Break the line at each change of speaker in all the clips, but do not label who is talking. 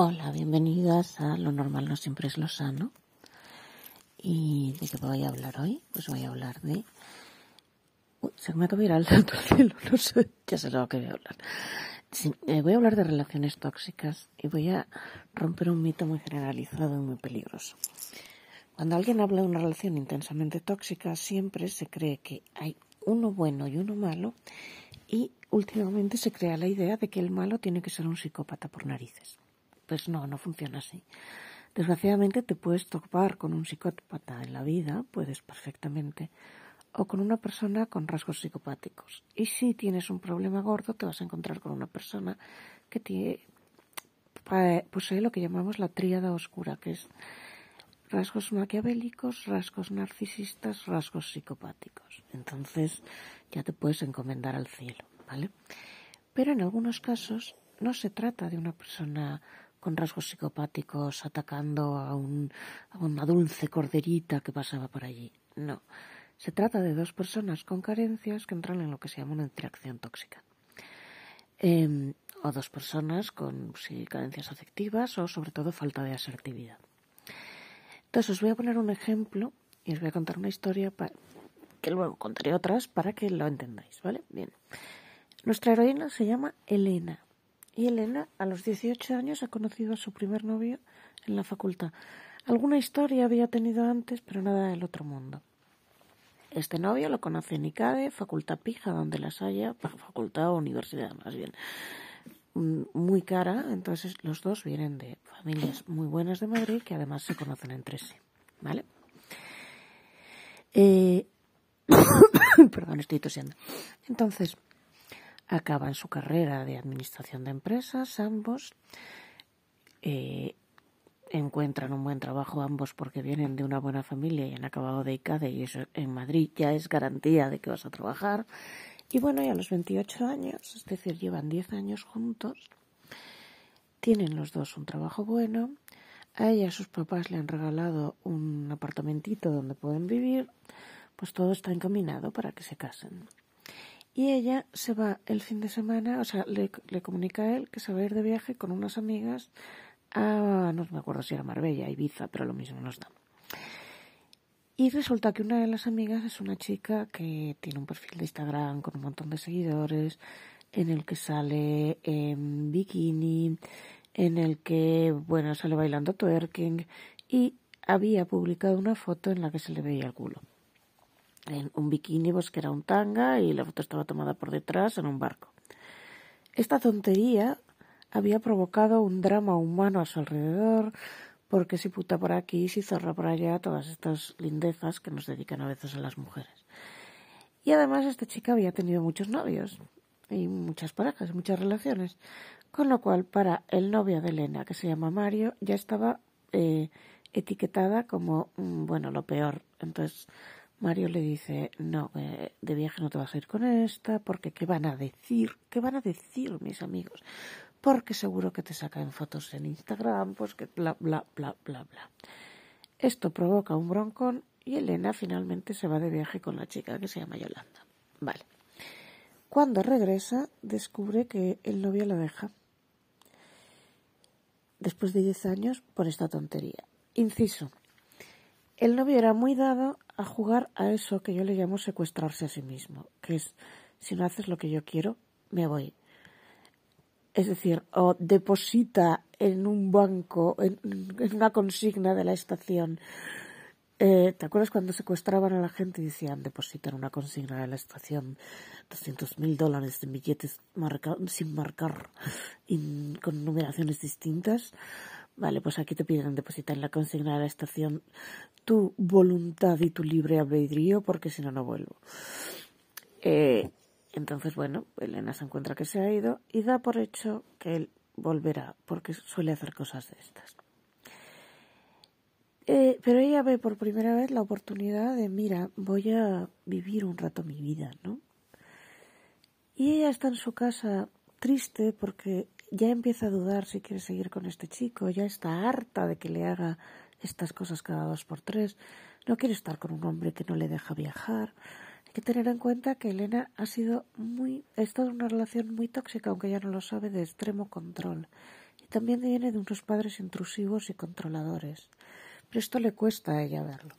Hola, bienvenidas a Lo normal no siempre es lo sano. ¿Y de qué voy a hablar hoy? Pues voy a hablar de... Uy, se me acaba de ir al santo cielo, no sé, ya sé lo que voy a hablar. Eh, voy a hablar de relaciones tóxicas y voy a romper un mito muy generalizado y muy peligroso. Cuando alguien habla de una relación intensamente tóxica, siempre se cree que hay uno bueno y uno malo y últimamente se crea la idea de que el malo tiene que ser un psicópata por narices. Pues no, no funciona así. Desgraciadamente te puedes topar con un psicópata en la vida, puedes perfectamente, o con una persona con rasgos psicopáticos. Y si tienes un problema gordo, te vas a encontrar con una persona que tiene, posee lo que llamamos la tríada oscura, que es rasgos maquiavélicos, rasgos narcisistas, rasgos psicopáticos. Entonces ya te puedes encomendar al cielo, ¿vale? Pero en algunos casos no se trata de una persona con rasgos psicopáticos atacando a, un, a una dulce corderita que pasaba por allí. No. Se trata de dos personas con carencias que entran en lo que se llama una interacción tóxica. Eh, o dos personas con carencias afectivas o sobre todo falta de asertividad. Entonces os voy a poner un ejemplo y os voy a contar una historia que luego contaré otras para que lo entendáis, ¿vale? Bien. Nuestra heroína se llama Elena y Elena a los 18 años ha conocido a su primer novio en la facultad. Alguna historia había tenido antes, pero nada del otro mundo. Este novio lo conoce en ICADE, facultad pija, donde las haya, facultad o universidad más bien, mm, muy cara, entonces los dos vienen de familias muy buenas de Madrid que además se conocen entre sí, ¿vale? Eh... Perdón, estoy tosiendo. Entonces, acaban su carrera de administración de empresas, ambos, eh, encuentran un buen trabajo ambos porque vienen de una buena familia y han acabado de ICADE y eso en Madrid ya es garantía de que vas a trabajar. Y bueno, y a los 28 años, es decir, llevan 10 años juntos, tienen los dos un trabajo bueno, a ella sus papás le han regalado un apartamentito donde pueden vivir, pues todo está encaminado para que se casen. Y ella se va el fin de semana, o sea, le, le comunica a él que se va a ir de viaje con unas amigas a, no me acuerdo si era Marbella, Ibiza, pero lo mismo no está. Y resulta que una de las amigas es una chica que tiene un perfil de Instagram con un montón de seguidores, en el que sale en bikini, en el que, bueno, sale bailando twerking y había publicado una foto en la que se le veía el culo. En un bikini, pues que era un tanga y la foto estaba tomada por detrás en un barco. Esta tontería había provocado un drama humano a su alrededor, porque si puta por aquí, si zorra por allá, todas estas lindezas que nos dedican a veces a las mujeres. Y además esta chica había tenido muchos novios y muchas parejas, muchas relaciones, con lo cual para el novio de Elena, que se llama Mario, ya estaba eh, etiquetada como, mm, bueno, lo peor. Entonces Mario le dice, no, eh, de viaje no te vas a ir con esta, porque ¿qué van a decir? ¿Qué van a decir mis amigos? porque seguro que te sacan fotos en Instagram, pues que bla, bla, bla, bla, bla. Esto provoca un broncón y Elena finalmente se va de viaje con la chica que se llama Yolanda. Vale. Cuando regresa, descubre que el novio la deja. Después de 10 años por esta tontería. Inciso. El novio era muy dado a jugar a eso que yo le llamo secuestrarse a sí mismo, que es, si no haces lo que yo quiero, me voy es decir, o deposita en un banco, en, una consigna de la estación. Eh, ¿Te acuerdas cuando secuestraban a la gente y decían deposita en una consigna de la estación 200 mil dólares en billetes sin marcar y con numeraciones distintas? Vale, pues aquí te piden depositar en la consigna de la estación tu voluntad y tu libre albedrío porque si no, no vuelvo. Eh, entonces, bueno, Elena se encuentra que se ha ido y da por hecho que él volverá, porque suele hacer cosas de estas. Eh, pero ella ve por primera vez la oportunidad de, mira, voy a vivir un rato mi vida, ¿no? Y ella está en su casa triste porque ya empieza a dudar si quiere seguir con este chico, ya está harta de que le haga estas cosas cada dos por tres, no quiere estar con un hombre que no le deja viajar, hay que tener en cuenta que Elena ha sido muy, ha estado en una relación muy tóxica, aunque ella no lo sabe, de extremo control. también viene de unos padres intrusivos y controladores. Pero esto le cuesta a ella verlo.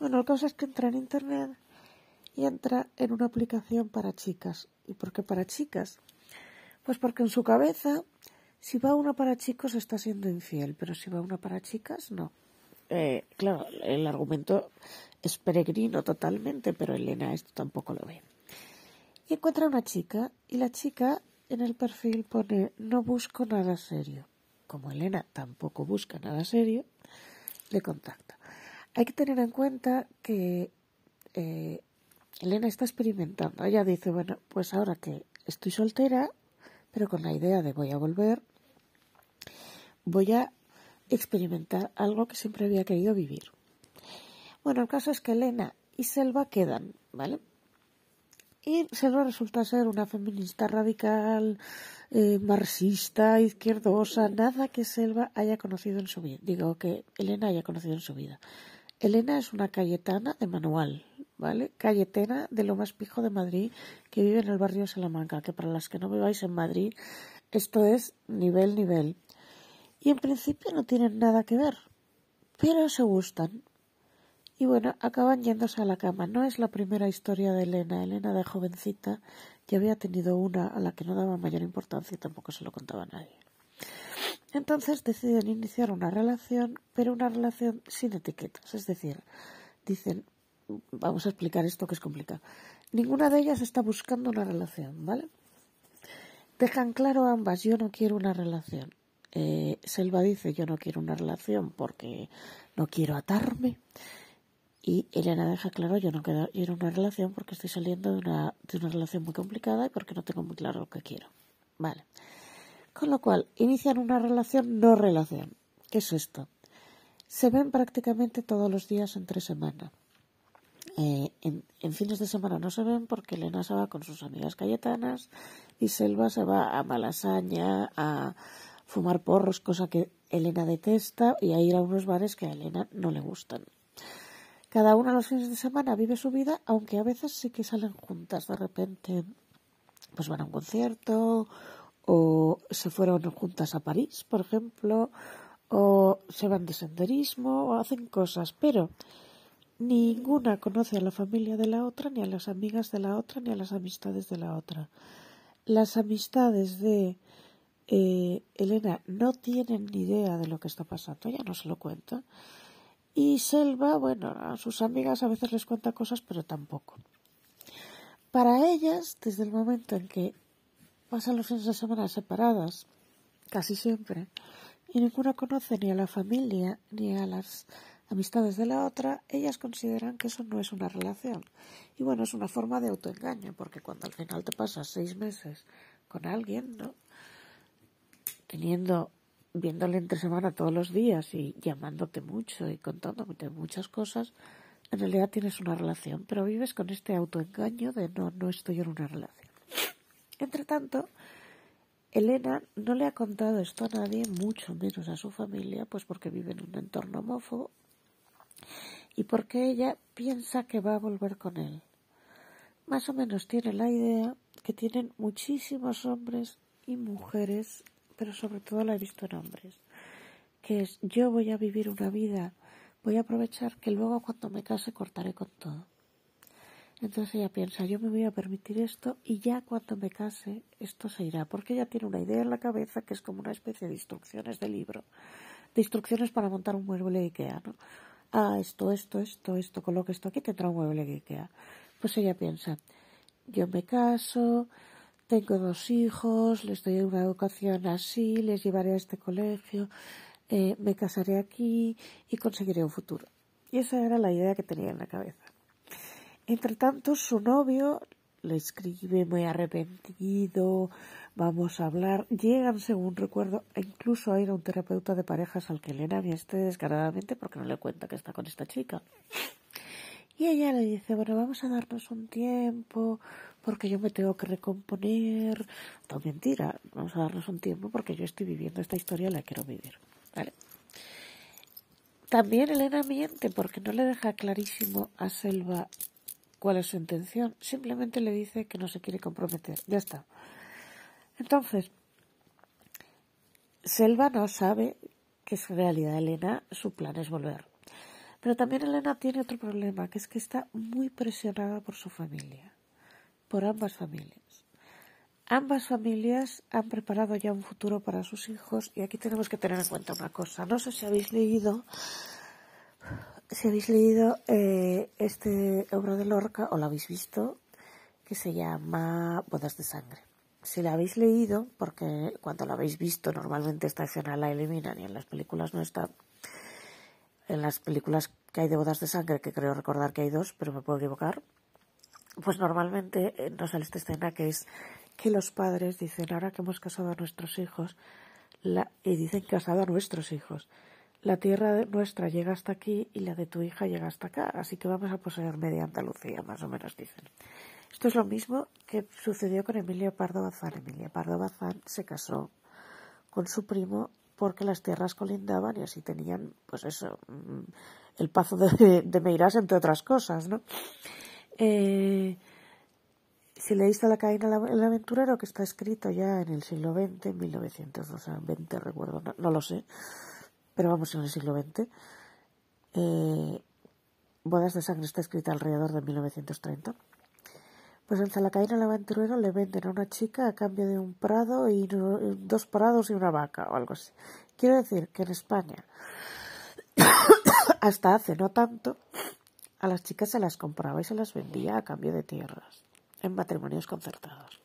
Bueno, la cosa es que entra en Internet y entra en una aplicación para chicas. ¿Y por qué para chicas? Pues porque en su cabeza, si va una para chicos está siendo infiel, pero si va una para chicas, no. Eh, claro, el argumento es peregrino totalmente, pero Elena esto tampoco lo ve. Y encuentra una chica y la chica en el perfil pone no busco nada serio. Como Elena tampoco busca nada serio, le contacta. Hay que tener en cuenta que eh, Elena está experimentando. Ella dice, bueno, pues ahora que estoy soltera, pero con la idea de voy a volver, voy a experimentar algo que siempre había querido vivir. Bueno, el caso es que Elena y Selva quedan, ¿vale? Y Selva resulta ser una feminista radical, eh, marxista, izquierdosa, nada que Selva haya conocido en su vida. Digo que Elena haya conocido en su vida. Elena es una cayetana de manual, ¿vale? Cayetana de lo más pijo de Madrid, que vive en el barrio Salamanca, que para las que no viváis en Madrid, esto es nivel, nivel. Y en principio no tienen nada que ver, pero se gustan. Y bueno, acaban yéndose a la cama. No es la primera historia de Elena. Elena de jovencita ya había tenido una a la que no daba mayor importancia y tampoco se lo contaba a nadie. Entonces deciden iniciar una relación, pero una relación sin etiquetas. Es decir, dicen, vamos a explicar esto que es complicado. Ninguna de ellas está buscando una relación, ¿vale? Dejan claro ambas, yo no quiero una relación. Eh, Selva dice, yo no quiero una relación porque no quiero atarme. Y Elena deja claro, yo no quiero una relación porque estoy saliendo de una, de una relación muy complicada y porque no tengo muy claro lo que quiero. Vale. Con lo cual, inician una relación no relación. ¿Qué es esto? Se ven prácticamente todos los días entre semana. Eh, en, en, fines de semana no se ven porque Elena se va con sus amigas cayetanas y Selva se va a Malasaña a fumar porros, cosa que Elena detesta, y a ir a unos bares que a Elena no le gustan. Cada una los fines de semana vive su vida, aunque a veces sí que salen juntas. De repente, pues van a un concierto, o se fueron juntas a París, por ejemplo, o se van de senderismo, o hacen cosas, pero ninguna conoce a la familia de la otra, ni a las amigas de la otra, ni a las amistades de la otra. Las amistades de eh, Elena no tienen ni idea de lo que está pasando, ella no se lo cuenta. Y Selva, bueno, a sus amigas a veces les cuenta cosas, pero tampoco. Para ellas, desde el momento en que pasan los fines de semana separadas, casi siempre, y ninguna conoce ni a la familia ni a las amistades de la otra, ellas consideran que eso no es una relación. Y bueno, es una forma de autoengaño, porque cuando al final te pasas seis meses con alguien, ¿no? Teniendo viéndole entre semana todos los días y llamándote mucho y contándote muchas cosas, en realidad tienes una relación, pero vives con este autoengaño de no, no estoy en una relación. Entre tanto, Elena no le ha contado esto a nadie, mucho menos a su familia, pues porque vive en un entorno homófobo y porque ella piensa que va a volver con él. Más o menos tiene la idea que tienen muchísimos hombres y mujeres pero sobre todo la he visto en hombres, que es yo voy a vivir una vida, voy a aprovechar que luego cuando me case cortaré con todo. Entonces ella piensa, yo me voy a permitir esto y ya cuando me case esto se irá, porque ella tiene una idea en la cabeza que es como una especie de instrucciones de libro, de instrucciones para montar un mueble de Ikea, ¿no? Ah, esto, esto, esto, esto, coloque esto aquí, tendrá un mueble de Ikea. Pues ella piensa, yo me caso, tengo dos hijos, les doy una educación así, les llevaré a este colegio, eh, me casaré aquí y conseguiré un futuro. Y esa era la idea que tenía en la cabeza. Entre tanto, su novio le escribe muy arrepentido, vamos a hablar, llegan, según recuerdo, incluso a ir a un terapeuta de parejas al que Elena vieste descaradamente porque no le cuenta que está con esta chica. Y ella le dice, bueno, vamos a darnos un tiempo, porque yo me tengo que recomponer. No, mentira, vamos a darnos un tiempo porque yo estoy viviendo esta historia y la quiero vivir. ¿Vale? También Elena miente porque no le deja clarísimo a Selva cuál es su intención. Simplemente le dice que no se quiere comprometer. Ya está. Entonces, Selva no sabe que en realidad Elena su plan es volver. Pero también Elena tiene otro problema, que es que está muy presionada por su familia, por ambas familias. Ambas familias han preparado ya un futuro para sus hijos y aquí tenemos que tener en cuenta una cosa. No sé si habéis leído, si habéis leído eh, este obra de Lorca o la habéis visto, que se llama Bodas de Sangre. Si la habéis leído, porque cuando la habéis visto normalmente esta escena la eliminan y en las películas no está. En las películas que hay de bodas de sangre, que creo recordar que hay dos, pero me puedo equivocar, pues normalmente eh, no sale esta escena que es que los padres dicen, ahora que hemos casado a nuestros hijos, la, y dicen casado a nuestros hijos, la tierra nuestra llega hasta aquí y la de tu hija llega hasta acá, así que vamos a poseer media Andalucía, más o menos dicen. Esto es lo mismo que sucedió con Emilio Pardo Bazán. Emilio Pardo Bazán se casó con su primo porque las tierras colindaban y así tenían, pues eso, mm, el pazo de, de Meirás, entre otras cosas, ¿no? Eh, si leíste La cadena el aventurero, que está escrito ya en el siglo XX, en 1920, recuerdo, no, lo sé, pero vamos en el siglo XX, eh, Bodas de Sangre está escrita alrededor de 1930. Pues en Zalacaína el aventurero le venden a una chica a cambio de un prado y dos prados y una vaca o algo así. Quiero decir que en España, hasta hace no tanto, a las chicas se las compraba y se las vendía a cambio de tierras, en matrimonios concertados.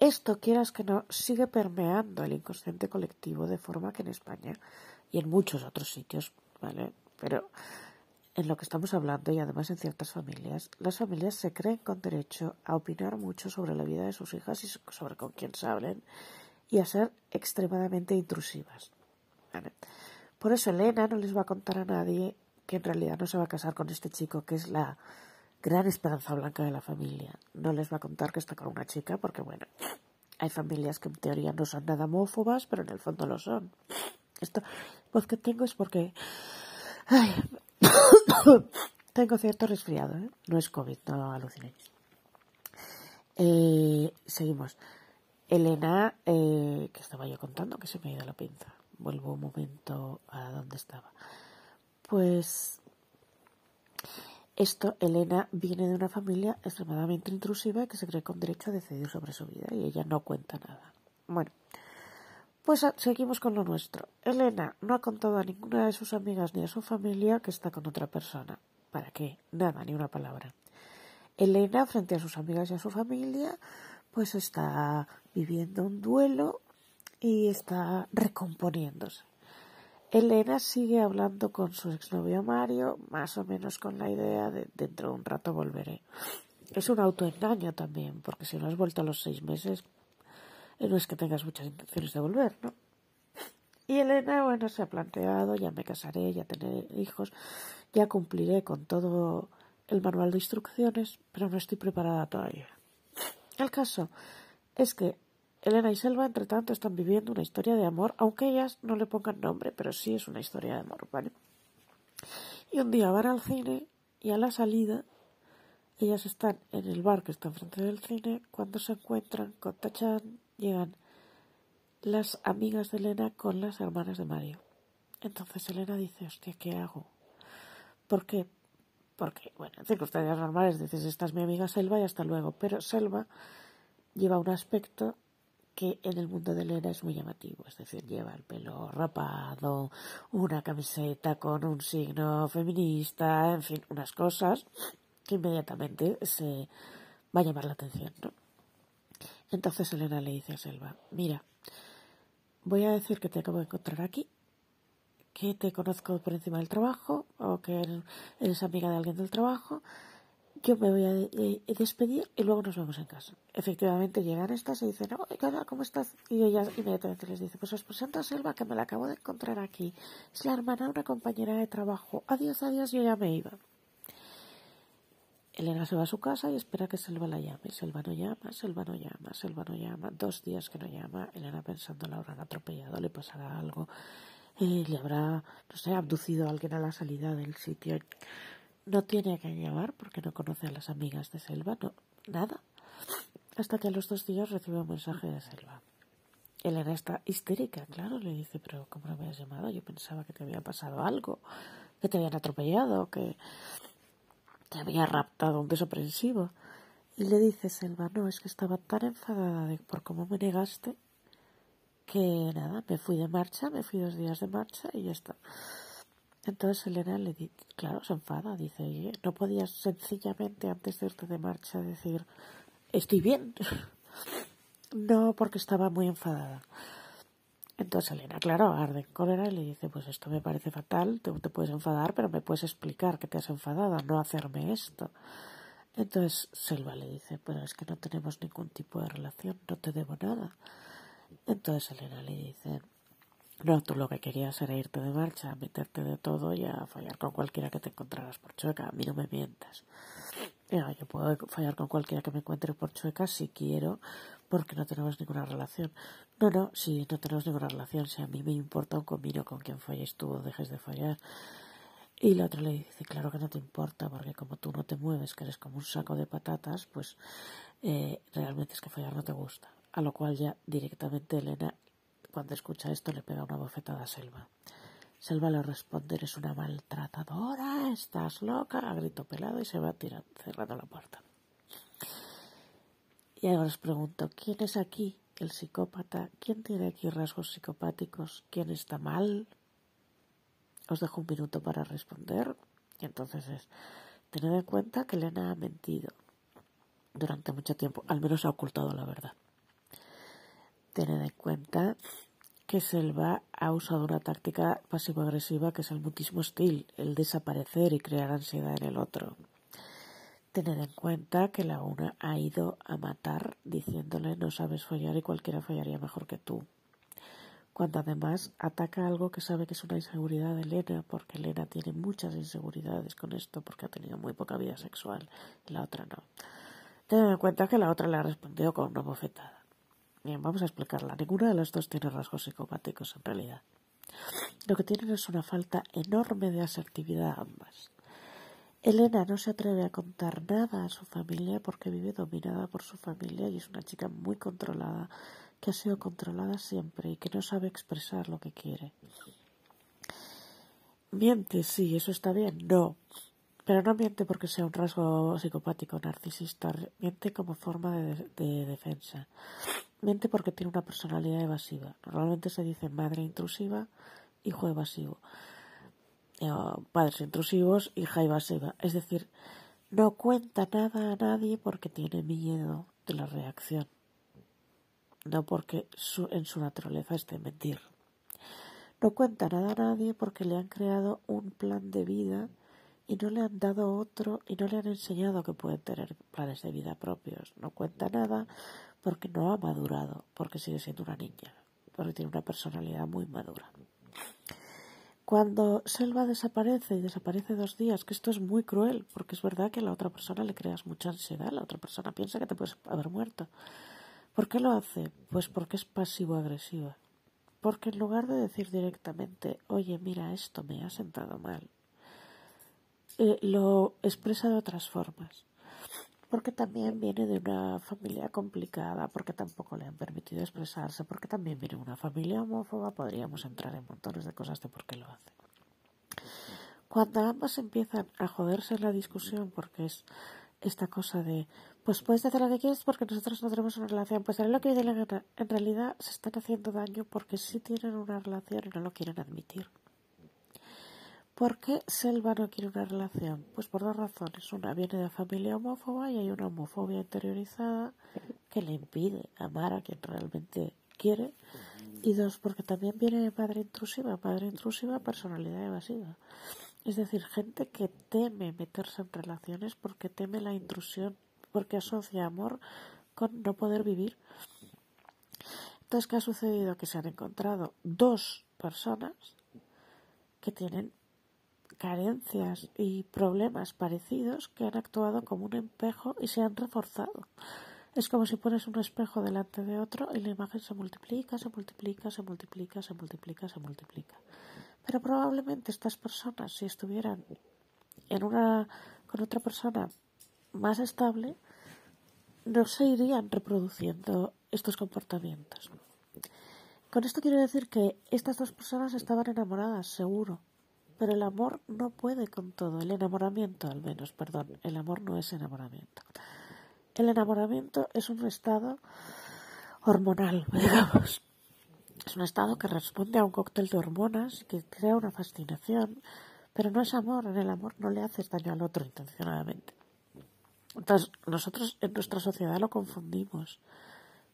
Esto, quieras que no, sigue permeando el inconsciente colectivo de forma que en España y en muchos otros sitios, ¿vale? Pero en lo que estamos hablando y además en ciertas familias, las familias se creen con derecho a opinar mucho sobre la vida de sus hijas y sobre con quién se hablen y a ser extremadamente intrusivas. Por eso Elena no les va a contar a nadie que en realidad no se va a casar con este chico que es la gran esperanza blanca de la familia. No les va a contar que está con una chica porque, bueno, hay familias que en teoría no son nada homófobas, pero en el fondo lo son. Esto, voz que tengo es porque... Tengo cierto resfriado, ¿eh? No es COVID, no alucinéis. Eh, seguimos. Elena, eh, que estaba yo contando, que se me ha ido la pinza. Vuelvo un momento a donde estaba. Pues esto, Elena viene de una familia extremadamente intrusiva que se cree con derecho a decidir sobre su vida y ella no cuenta nada. Bueno, pues ah, seguimos con lo nuestro. Elena no ha contado a ninguna de sus amigas ni a su familia que está con otra persona. ¿Para qué? Nada, ni una palabra. Elena, frente a sus amigas y a su familia, pues está viviendo un duelo y está recomponiéndose. Elena sigue hablando con su exnovio Mario, más o menos con la idea de dentro de un rato volveré. Es un autoengaño también, porque si no has vuelto a los seis meses, no es que tengas muchas intenciones de volver, ¿no? Y Elena, bueno, se ha planteado, ya me casaré, ya tener hijos, ya cumpliré con todo el manual de instrucciones, pero no estoy preparada todavía. El caso es que Elena y Selva, entre tanto, están viviendo una historia de amor, aunque ellas no le pongan nombre, pero sí es una historia de amor, ¿vale? Y un día van al cine y a la salida ellas están en el bar que está enfrente del cine cuando se encuentran con Tachan llegan las amigas de Elena con las hermanas de Mario. Entonces Elena dice, hostia, ¿qué hago? ¿Por qué? Porque, bueno, en circunstancias normales dices, esta es mi amiga Selva y hasta luego. Pero Selva lleva un aspecto que en el mundo de Elena es muy llamativo. Es decir, lleva el pelo rapado, una camiseta con un signo feminista, en fin, unas cosas que inmediatamente se va a llamar la atención, ¿no? Entonces Elena le dice a Selva, mira, voy a decir que te acabo de encontrar aquí, que te conozco por encima del trabajo o que eres amiga de alguien del trabajo. Yo me voy a despedir y luego nos vemos en casa. Efectivamente llegan estas y dicen, oiga, ¿cómo estás? Y ella inmediatamente les dice, pues os presento a Selva que me la acabo de encontrar aquí. Es la hermana de una compañera de trabajo. Adiós, adiós, yo ya me iba. Elena se va a su casa y espera que Selva la llame. Selva no llama, Selva no llama, Selva no llama. Dos días que no llama. Elena pensando la habrán atropellado, le pasará algo. Eh, le habrá, no sé, abducido a alguien a la salida del sitio. No tiene que llamar porque no conoce a las amigas de Selva, no, nada. Hasta que a los dos días recibe un mensaje de Selva. Elena está histérica, claro, le dice, pero ¿cómo no me has llamado? Yo pensaba que te había pasado algo, que te habían atropellado, que te había raptado un desaprensivo. Y le dice Selva, no, es que estaba tan enfadada de, por cómo me negaste que nada, me fui de marcha, me fui dos días de marcha y ya está. Entonces Elena le dice, claro, se enfada, dice, no podías sencillamente antes de irte de marcha decir, estoy bien. no, porque estaba muy enfadada. Entonces Elena, claro, arde en cólera y le dice, pues esto me parece fatal, te, te puedes enfadar, pero me puedes explicar que te has enfadado, no hacerme esto. Entonces Selva le dice, pero es que no tenemos ningún tipo de relación, no te debo nada. Entonces Elena le dice, no, tú lo que querías era irte de marcha, meterte de todo y a fallar con cualquiera que te encontraras por chueca. A mí no me mientas. yo puedo fallar con cualquiera que me encuentre por chueca si quiero, porque no tenemos ninguna relación. No, no, si no tenemos ninguna relación, si a mí me importa un comino con quien falles tú o dejes de fallar. Y la otra le dice, claro que no te importa, porque como tú no te mueves, que eres como un saco de patatas, pues eh, realmente es que fallar no te gusta. A lo cual ya directamente Elena, cuando escucha esto, le pega una bofetada a Selva. Selva le responde, eres una maltratadora, estás loca, a grito pelado y se va tirando, cerrando la puerta. Y ahora os pregunto, ¿quién es aquí el psicópata? ¿Quién tiene aquí rasgos psicopáticos? ¿Quién está mal? Os dejo un minuto para responder. Y entonces es, tened en cuenta que Elena ha mentido durante mucho tiempo, al menos ha ocultado la verdad. Tened en cuenta que Selva ha usado una táctica pasivo-agresiva que es el mutismo hostil, el desaparecer y crear ansiedad en el otro. Tened en cuenta que la una ha ido a matar diciéndole no sabes follar y cualquiera follaría mejor que tú. Cuando además ataca algo que sabe que es una inseguridad de Elena, porque Elena tiene muchas inseguridades con esto, porque ha tenido muy poca vida sexual y la otra no. Tened en cuenta que la otra le ha respondido con una bofetada. Bien, vamos a explicarla. Ninguna de las dos tiene rasgos psicopáticos en realidad. Lo que tienen es una falta enorme de asertividad ambas. Elena no se atreve a contar nada a su familia porque vive dominada por su familia y es una chica muy controlada, que ha sido controlada siempre y que no sabe expresar lo que quiere. Miente, sí, eso está bien. No, pero no miente porque sea un rasgo psicopático narcisista, miente como forma de defensa. Miente porque tiene una personalidad evasiva. Normalmente se dice madre intrusiva, hijo evasivo. Eh, padres intrusivos, hija evasiva. Es decir, no cuenta nada a nadie porque tiene miedo de la reacción. No porque en su naturaleza esté mentir. No cuenta nada a nadie porque le han creado un plan de vida y no le han dado otro y no le han enseñado que pueden tener planes de vida propios. No cuenta nada porque no ha madurado, porque sigue siendo una niña, porque tiene una personalidad muy madura. Cuando Selva desaparece y desaparece dos días, que esto es muy cruel, porque es verdad que a la otra persona le creas mucha ansiedad, la otra persona piensa que te puedes haber muerto. ¿Por qué lo hace? Pues porque es pasivo-agresiva. Porque en lugar de decir directamente, oye, mira, esto me ha sentado mal, eh, lo expresa de otras formas porque también viene de una familia complicada, porque tampoco le han permitido expresarse, porque también viene de una familia homófoba, podríamos entrar en montones de cosas de por qué lo hace. Cuando ambas empiezan a joderse en la discusión, porque es esta cosa de, pues puedes hacer lo que quieres porque nosotros no tenemos una relación, pues lo que la gana. En realidad se están haciendo daño porque sí tienen una relación y no lo quieren admitir. ¿Por qué Selva no quiere una relación? Pues por dos razones. Una viene de familia homófoba y hay una homofobia interiorizada que le impide amar a quien realmente quiere. Y dos, porque también viene de padre intrusiva. Padre intrusiva, personalidad evasiva. Es decir, gente que teme meterse en relaciones porque teme la intrusión, porque asocia amor con no poder vivir. Entonces, ¿qué ha sucedido? Que se han encontrado dos personas que tienen carencias y problemas parecidos que han actuado como un espejo y se han reforzado. Es como si pones un espejo delante de otro y la imagen se multiplica, se multiplica, se multiplica, se multiplica, se multiplica. Pero probablemente estas personas, si estuvieran en una con otra persona más estable, no se irían reproduciendo estos comportamientos. Con esto quiero decir que estas dos personas estaban enamoradas, seguro. Pero el amor no puede con todo, el enamoramiento al menos, perdón, el amor no es enamoramiento. El enamoramiento es un estado hormonal, digamos. Es un estado que responde a un cóctel de hormonas que crea una fascinación, pero no es amor. En el amor no le haces daño al otro intencionadamente. Entonces, nosotros en nuestra sociedad lo confundimos,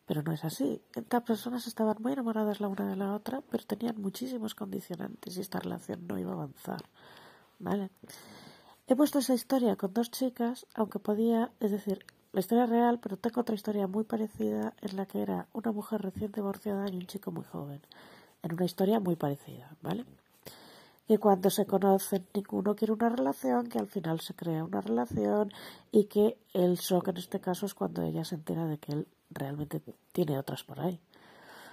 pero no es así. Estas personas estaban muy enamoradas la una de la otra, pero tenían muchísimos condicionantes y esta relación no iba a avanzar. ¿Vale? He puesto esa historia con dos chicas, aunque podía, es decir, la historia real, pero tengo otra historia muy parecida en la que era una mujer recién divorciada y un chico muy joven. En una historia muy parecida, ¿vale? Que cuando se conocen ninguno quiere una relación, que al final se crea una relación y que el shock en este caso es cuando ella se entera de que él realmente tiene otras por ahí.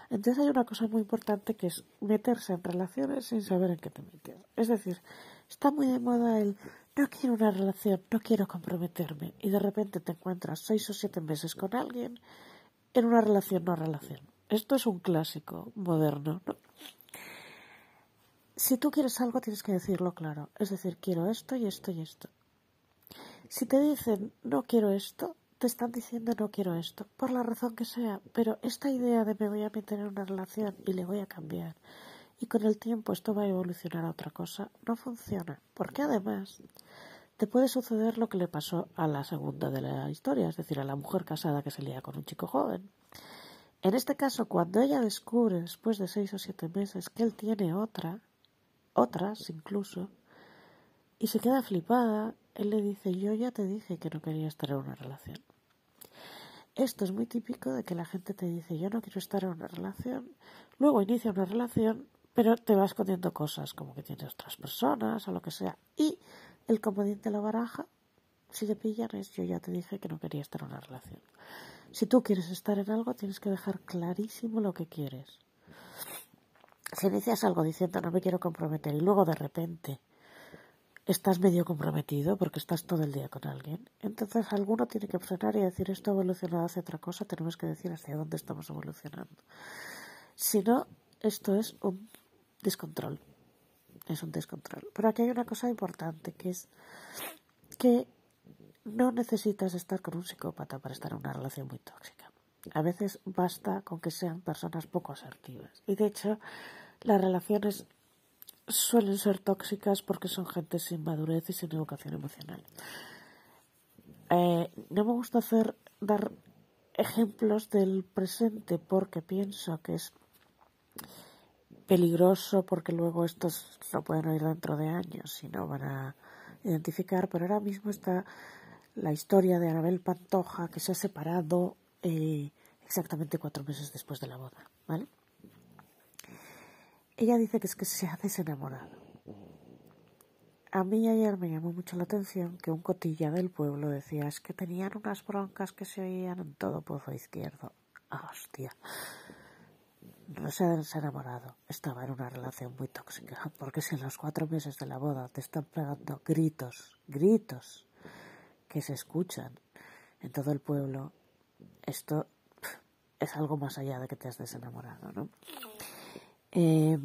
Entonces hay una cosa muy importante que es meterse en relaciones sin saber en qué te metes. Es decir, está muy de moda el no quiero una relación, no quiero comprometerme y de repente te encuentras seis o siete meses con alguien en una relación no relación. Esto es un clásico moderno, ¿no? Si tú quieres algo tienes que decirlo claro, es decir, quiero esto y esto y esto. Si te dicen no quiero esto, te están diciendo no quiero esto, por la razón que sea, pero esta idea de me voy a meter en una relación y le voy a cambiar y con el tiempo esto va a evolucionar a otra cosa, no funciona, porque además te puede suceder lo que le pasó a la segunda de la historia, es decir, a la mujer casada que se lía con un chico joven. En este caso, cuando ella descubre después de seis o siete meses que él tiene otra, otras incluso, y se queda flipada, él le dice, yo ya te dije que no quería estar en una relación. Esto es muy típico de que la gente te dice, yo no quiero estar en una relación, luego inicia una relación, pero te va escondiendo cosas como que tienes otras personas o lo que sea. Y el comodín de la baraja, si te pillan, es yo ya te dije que no quería estar en una relación. Si tú quieres estar en algo, tienes que dejar clarísimo lo que quieres. Si inicias algo diciendo no me quiero comprometer y luego de repente estás medio comprometido porque estás todo el día con alguien, entonces alguno tiene que frenar y decir esto ha evolucionado hacia otra cosa, tenemos que decir hacia dónde estamos evolucionando. Si no, esto es un descontrol. Es un descontrol. Pero aquí hay una cosa importante que es que no necesitas estar con un psicópata para estar en una relación muy tóxica. A veces basta con que sean personas poco asertivas. Y de hecho, las relaciones suelen ser tóxicas porque son gente sin madurez y sin educación emocional. Eh, no me gusta hacer dar ejemplos del presente porque pienso que es peligroso porque luego estos lo pueden oír dentro de años y no van a identificar, pero ahora mismo está la historia de Anabel Pantoja que se ha separado eh, exactamente cuatro meses después de la boda, ¿vale? Ella dice que es que se ha desenamorado. A mí ayer me llamó mucho la atención que un cotilla del pueblo decía es que tenían unas broncas que se oían en todo pozo izquierdo. Ah, hostia no se ha enamorado, estaba en una relación muy tóxica, porque si en los cuatro meses de la boda te están pegando gritos, gritos, que se escuchan en todo el pueblo, esto es algo más allá de que te has desenamorado, ¿no? Eh,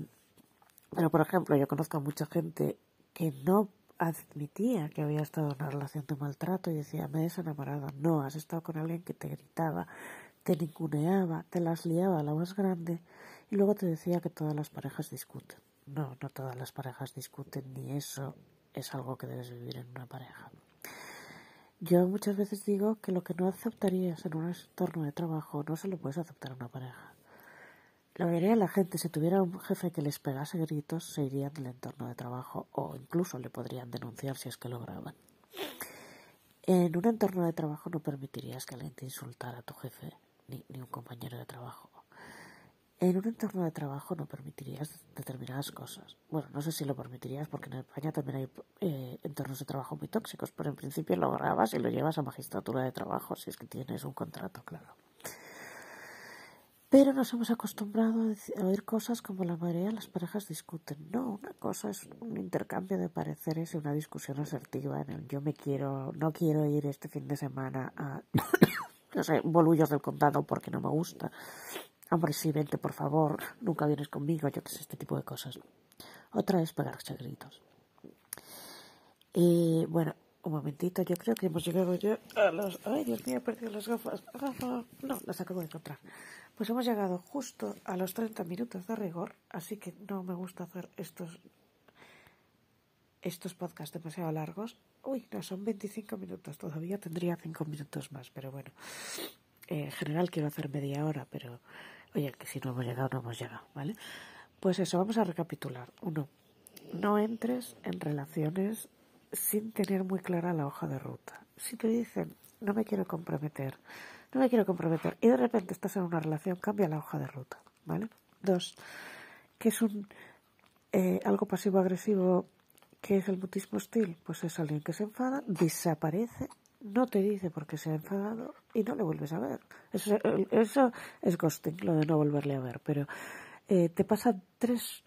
pero, por ejemplo, yo conozco a mucha gente que no admitía que había estado en una relación de maltrato y decía, me he desenamorado. No, has estado con alguien que te gritaba, te ninguneaba, te las liaba a la más grande y luego te decía que todas las parejas discuten. No, no todas las parejas discuten, ni eso es algo que debes vivir en una pareja. Yo muchas veces digo que lo que no aceptarías en un entorno de trabajo no se lo puedes aceptar en una pareja. La mayoría de la gente, si tuviera un jefe que les pegase gritos, se irían del entorno de trabajo o incluso le podrían denunciar si es que lo graban. En un entorno de trabajo no permitirías que alguien te insultara a tu jefe ni, un compañero de trabajo. En un entorno de trabajo no permitirías determinadas cosas. Bueno, no sé si lo permitirías porque en España también hay eh, entornos de trabajo muy tóxicos, pero en principio lo grabas y lo llevas a magistratura de trabajo si es que tienes un contrato, claro. Pero nos hemos acostumbrado a oír cosas como la mayoría de las parejas discuten. No, una cosa es un intercambio de pareceres y una discusión asertiva en el yo me quiero, no quiero ir este fin de semana a no sé, bolullos del condado porque no me gusta. Hombre, sí, vente, por favor, nunca vienes conmigo, yo qué sé, este tipo de cosas. Otra es pegarse gritos. Y bueno, un momentito, yo creo que hemos llegado ya a los... Ay, Dios mío, he perdido las. Gafas. No, las acabo de encontrar. Pues hemos llegado justo a los 30 minutos de rigor, así que no me gusta hacer estos estos podcasts demasiado largos. Uy, no, son 25 minutos, todavía tendría 5 minutos más, pero bueno. Eh, en general quiero hacer media hora, pero oye, que si no hemos llegado, no hemos llegado, ¿vale? Pues eso, vamos a recapitular. Uno, no entres en relaciones sin tener muy clara la hoja de ruta. Si te dicen, no me quiero comprometer, no me quiero comprometer, y de repente estás en una relación, cambia la hoja de ruta, ¿vale? Dos, que es un eh, algo pasivo-agresivo, que es el mutismo hostil, pues es alguien que se enfada, desaparece, no te dice por qué se ha enfadado y no le vuelves a ver. Eso, eso es ghosting, lo de no volverle a ver, pero eh, te pasa tres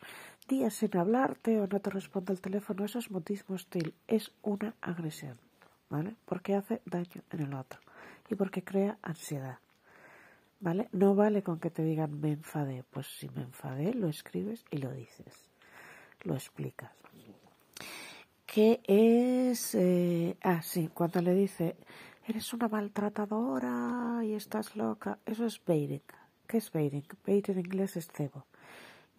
días sin hablarte o no te responde el teléfono, eso es mutismo hostil, es una agresión, ¿vale? Porque hace daño en el otro y porque crea ansiedad, ¿vale? No vale con que te digan me enfadé, pues si me enfadé lo escribes y lo dices, lo explicas. ¿Qué es? Eh, ah, sí, cuando le dice eres una maltratadora y estás loca, eso es baiting. ¿Qué es baiting? Baiting en inglés es cebo.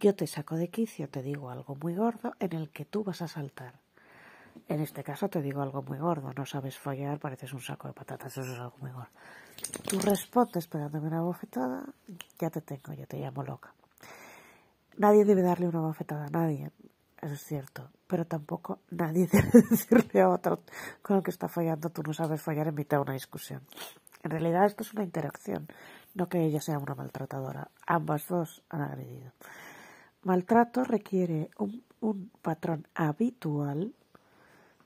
Yo te saco de quicio, te digo algo muy gordo en el que tú vas a saltar. En este caso te digo algo muy gordo, no sabes follar, pareces un saco de patatas, eso es algo muy gordo. Tú respondes pegándome una bofetada, ya te tengo, ya te llamo loca. Nadie debe darle una bofetada a nadie, eso es cierto, pero tampoco nadie debe decirle a otro con el que está fallando, tú no sabes fallar en mitad de una discusión. En realidad esto es una interacción, no que ella sea una maltratadora. Ambas dos han agredido. Maltrato requiere un, un patrón habitual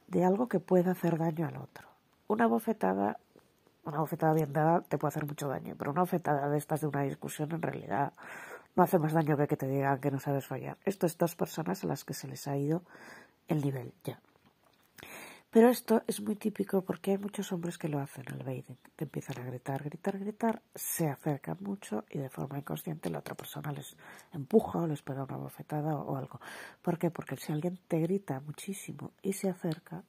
de algo que pueda hacer daño al otro. Una bofetada, una bofetada bien dada te puede hacer mucho daño, pero una bofetada de estas de una discusión en realidad no hace más daño que que te digan que no sabes fallar. Esto es dos personas a las que se les ha ido el nivel ya. Pero esto es muy típico porque hay muchos hombres que lo hacen al baiting. Te empiezan a gritar, gritar, gritar, se acercan mucho y de forma inconsciente la otra persona les empuja o les pega una bofetada o, algo. ¿Por qué? Porque si alguien te grita muchísimo y se acerca,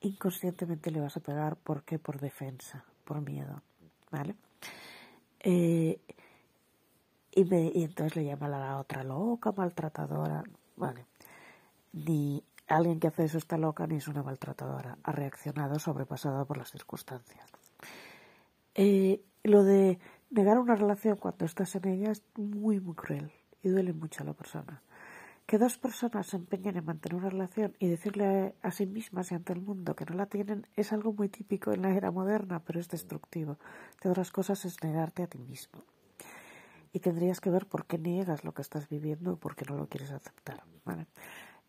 inconscientemente le vas a pegar. ¿Por qué? Por defensa, por miedo. ¿Vale? Eh, y, me, y entonces le llama a la otra loca, maltratadora. Vale. Ni Alguien que hace eso está loca ni es una maltratadora. Ha reaccionado sobrepasada por las circunstancias. Eh, lo de negar una relación cuando estás en ella es muy, muy cruel y duele mucho a la persona. Que dos personas se empeñen en mantener una relación y decirle a, sí mismas y ante el mundo que no la tienen es algo muy típico en la era moderna, pero es destructivo. De otras cosas es negarte a ti mismo. Y tendrías que ver por qué niegas lo que estás viviendo y por qué no lo quieres aceptar.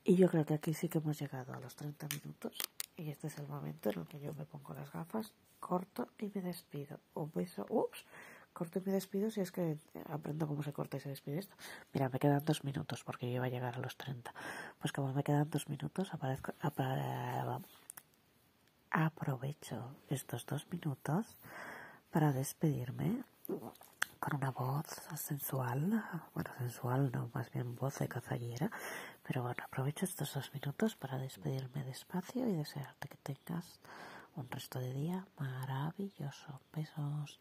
Y yo creo que aquí sí que hemos llegado a los 30 minutos y este es el momento en el que yo me pongo las gafas, corto y me despido. Un beso, ups, corto y me despido si es que aprendo cómo se corta y se despide esto. Mira, me quedan dos minutos porque yo iba a llegar a los 30. Pues como me quedan dos minutos, aparezco, aprovecho estos dos minutos para despedirme con una voz sensual, bueno, sensual no, más bien voz de cazallera, pero bueno, aprovecho estos dos minutos para despedirme despacio y desearte que tengas un resto de día maravilloso. Besos.